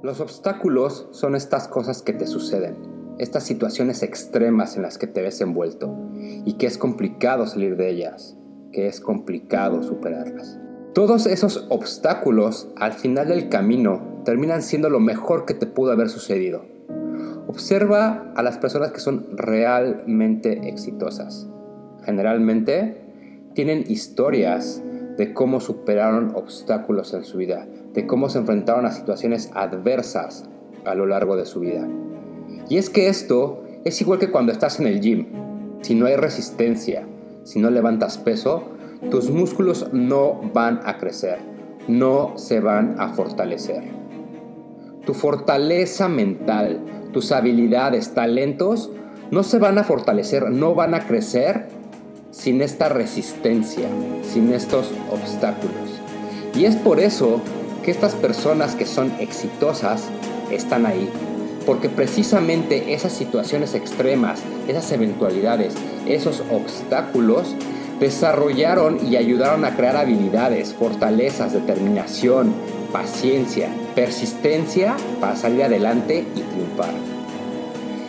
Los obstáculos son estas cosas que te suceden, estas situaciones extremas en las que te ves envuelto y que es complicado salir de ellas, que es complicado superarlas. Todos esos obstáculos al final del camino terminan siendo lo mejor que te pudo haber sucedido. Observa a las personas que son realmente exitosas. Generalmente tienen historias de cómo superaron obstáculos en su vida, de cómo se enfrentaron a situaciones adversas a lo largo de su vida. Y es que esto es igual que cuando estás en el gym. Si no hay resistencia, si no levantas peso, tus músculos no van a crecer, no se van a fortalecer. Tu fortaleza mental, tus habilidades, talentos, no se van a fortalecer, no van a crecer sin esta resistencia, sin estos obstáculos. Y es por eso que estas personas que son exitosas están ahí. Porque precisamente esas situaciones extremas, esas eventualidades, esos obstáculos, desarrollaron y ayudaron a crear habilidades, fortalezas, determinación, paciencia, persistencia para salir adelante y triunfar.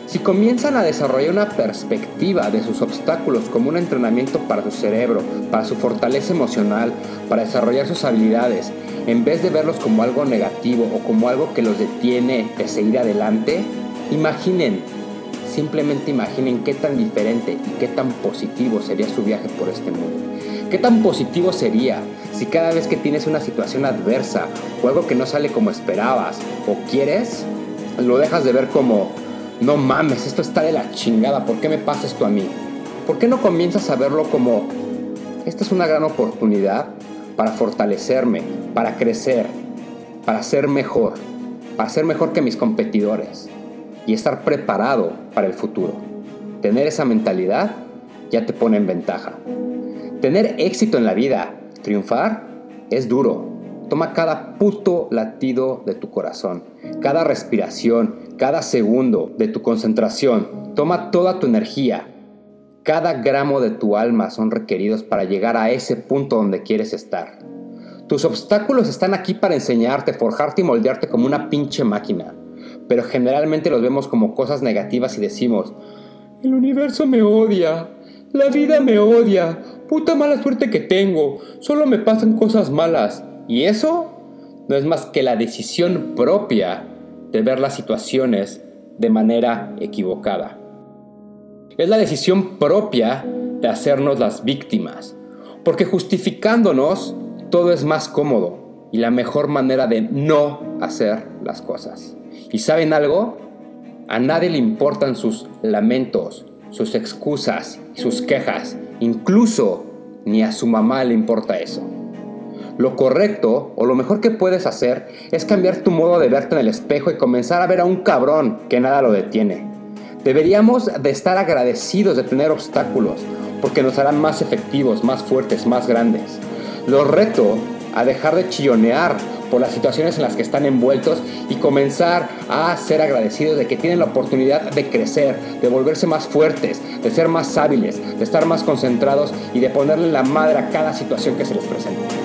Si comienzan a desarrollar una perspectiva de sus obstáculos como un entrenamiento para su cerebro, para su fortaleza emocional, para desarrollar sus habilidades, en vez de verlos como algo negativo o como algo que los detiene de seguir adelante, imaginen, simplemente imaginen qué tan diferente y qué tan positivo sería su viaje por este mundo. ¿Qué tan positivo sería si cada vez que tienes una situación adversa o algo que no sale como esperabas o quieres, lo dejas de ver como no mames, esto está de la chingada, ¿por qué me pasa esto a mí? ¿Por qué no comienzas a verlo como, esta es una gran oportunidad para fortalecerme, para crecer, para ser mejor, para ser mejor que mis competidores y estar preparado para el futuro? Tener esa mentalidad ya te pone en ventaja. Tener éxito en la vida, triunfar, es duro, Toma cada puto latido de tu corazón, cada respiración, cada segundo de tu concentración. Toma toda tu energía. Cada gramo de tu alma son requeridos para llegar a ese punto donde quieres estar. Tus obstáculos están aquí para enseñarte, forjarte y moldearte como una pinche máquina. Pero generalmente los vemos como cosas negativas y decimos, el universo me odia, la vida me odia, puta mala suerte que tengo, solo me pasan cosas malas. Y eso no es más que la decisión propia de ver las situaciones de manera equivocada. Es la decisión propia de hacernos las víctimas, porque justificándonos todo es más cómodo y la mejor manera de no hacer las cosas. ¿Y saben algo? A nadie le importan sus lamentos, sus excusas, sus quejas, incluso ni a su mamá le importa eso. Lo correcto o lo mejor que puedes hacer es cambiar tu modo de verte en el espejo y comenzar a ver a un cabrón que nada lo detiene. Deberíamos de estar agradecidos de tener obstáculos porque nos harán más efectivos, más fuertes, más grandes. Los reto a dejar de chillonear por las situaciones en las que están envueltos y comenzar a ser agradecidos de que tienen la oportunidad de crecer, de volverse más fuertes, de ser más hábiles, de estar más concentrados y de ponerle la madre a cada situación que se les presenta.